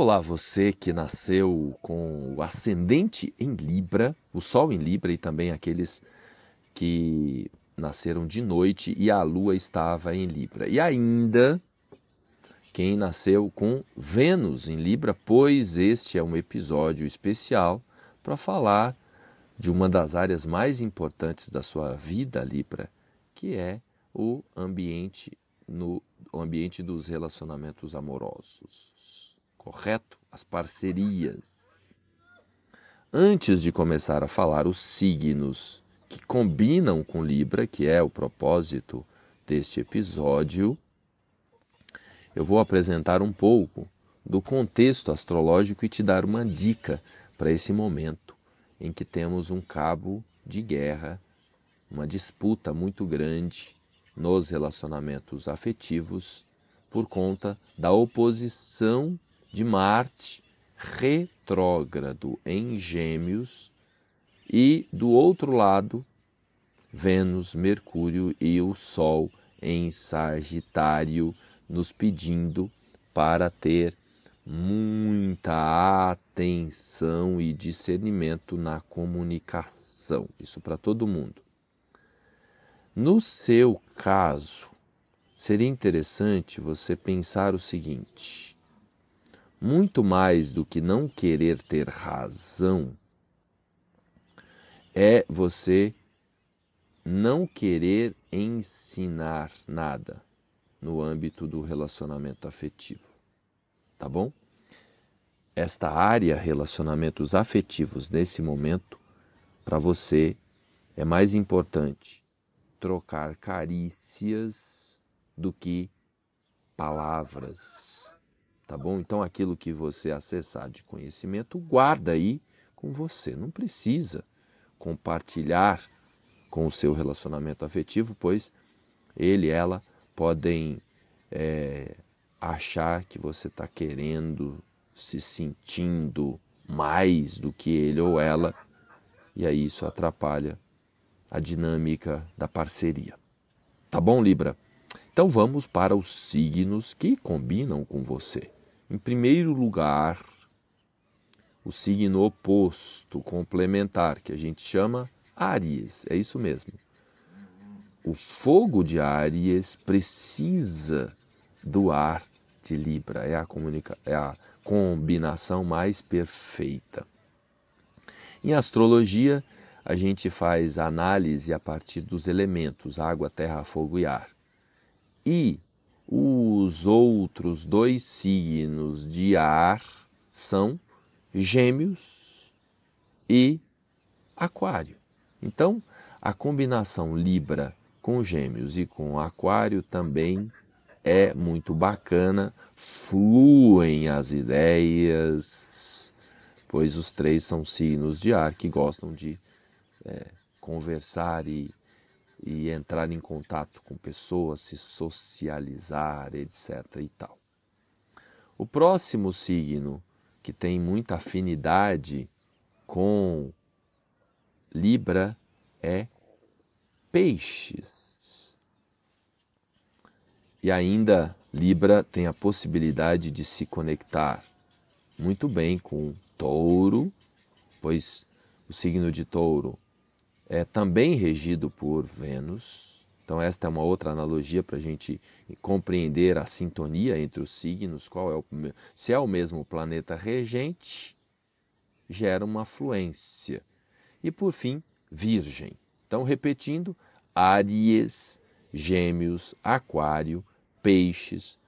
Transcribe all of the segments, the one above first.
Olá, você que nasceu com o ascendente em Libra, o Sol em Libra e também aqueles que nasceram de noite e a Lua estava em Libra. E ainda quem nasceu com Vênus em Libra, pois este é um episódio especial para falar de uma das áreas mais importantes da sua vida, Libra, que é o ambiente no o ambiente dos relacionamentos amorosos correto? As parcerias. Antes de começar a falar os signos que combinam com Libra, que é o propósito deste episódio, eu vou apresentar um pouco do contexto astrológico e te dar uma dica para esse momento em que temos um cabo de guerra, uma disputa muito grande nos relacionamentos afetivos por conta da oposição de Marte retrógrado em Gêmeos e do outro lado Vênus, Mercúrio e o Sol em Sagitário nos pedindo para ter muita atenção e discernimento na comunicação. Isso para todo mundo. No seu caso, seria interessante você pensar o seguinte: muito mais do que não querer ter razão, é você não querer ensinar nada no âmbito do relacionamento afetivo. Tá bom? Esta área, relacionamentos afetivos, nesse momento, para você é mais importante trocar carícias do que palavras tá bom? Então aquilo que você acessar de conhecimento, guarda aí com você. Não precisa compartilhar com o seu relacionamento afetivo, pois ele, ela podem é, achar que você está querendo, se sentindo mais do que ele ou ela, e aí isso atrapalha a dinâmica da parceria. Tá bom, Libra? Então vamos para os signos que combinam com você. Em primeiro lugar, o signo oposto, complementar, que a gente chama Áries. É isso mesmo. O fogo de Áries precisa do ar de Libra. É a, comunica é a combinação mais perfeita. Em astrologia, a gente faz análise a partir dos elementos água, terra, fogo e ar. E os outros dois signos de ar são Gêmeos e Aquário. Então, a combinação Libra com Gêmeos e com Aquário também é muito bacana, fluem as ideias, pois os três são signos de ar que gostam de é, conversar e e entrar em contato com pessoas, se socializar, etc. e tal. O próximo signo que tem muita afinidade com Libra é Peixes. E ainda Libra tem a possibilidade de se conectar muito bem com Touro, pois o signo de Touro é também regido por Vênus. Então, esta é uma outra analogia para a gente compreender a sintonia entre os signos, qual é o, se é o mesmo planeta regente, gera uma fluência. E por fim, Virgem. Então, repetindo, Áries, Gêmeos, Aquário, Peixes,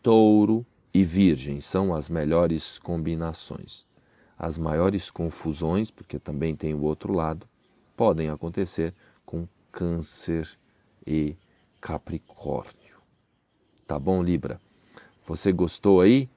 Touro e Virgem são as melhores combinações. As maiores confusões, porque também tem o outro lado, podem acontecer com Câncer e Capricórnio. Tá bom, Libra? Você gostou aí?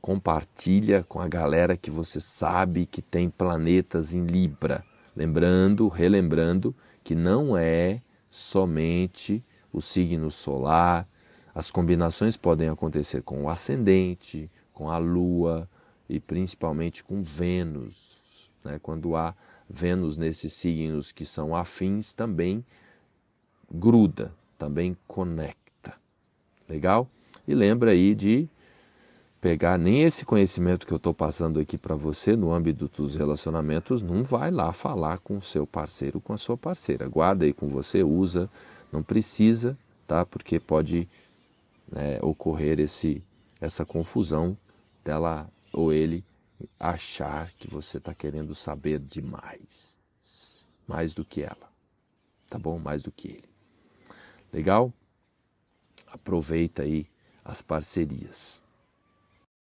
Compartilha com a galera que você sabe que tem planetas em Libra. Lembrando, relembrando que não é somente o signo solar. As combinações podem acontecer com o ascendente, com a Lua e principalmente com Vênus, né? quando há Vênus nesses signos que são afins também gruda, também conecta. Legal? E lembra aí de pegar nem esse conhecimento que eu estou passando aqui para você no âmbito dos relacionamentos, não vai lá falar com o seu parceiro, com a sua parceira. Guarda aí com você, usa, não precisa, tá? Porque pode né, ocorrer esse, essa confusão dela ou ele achar que você está querendo saber demais, mais do que ela, tá bom? Mais do que ele. Legal? Aproveita aí as parcerias.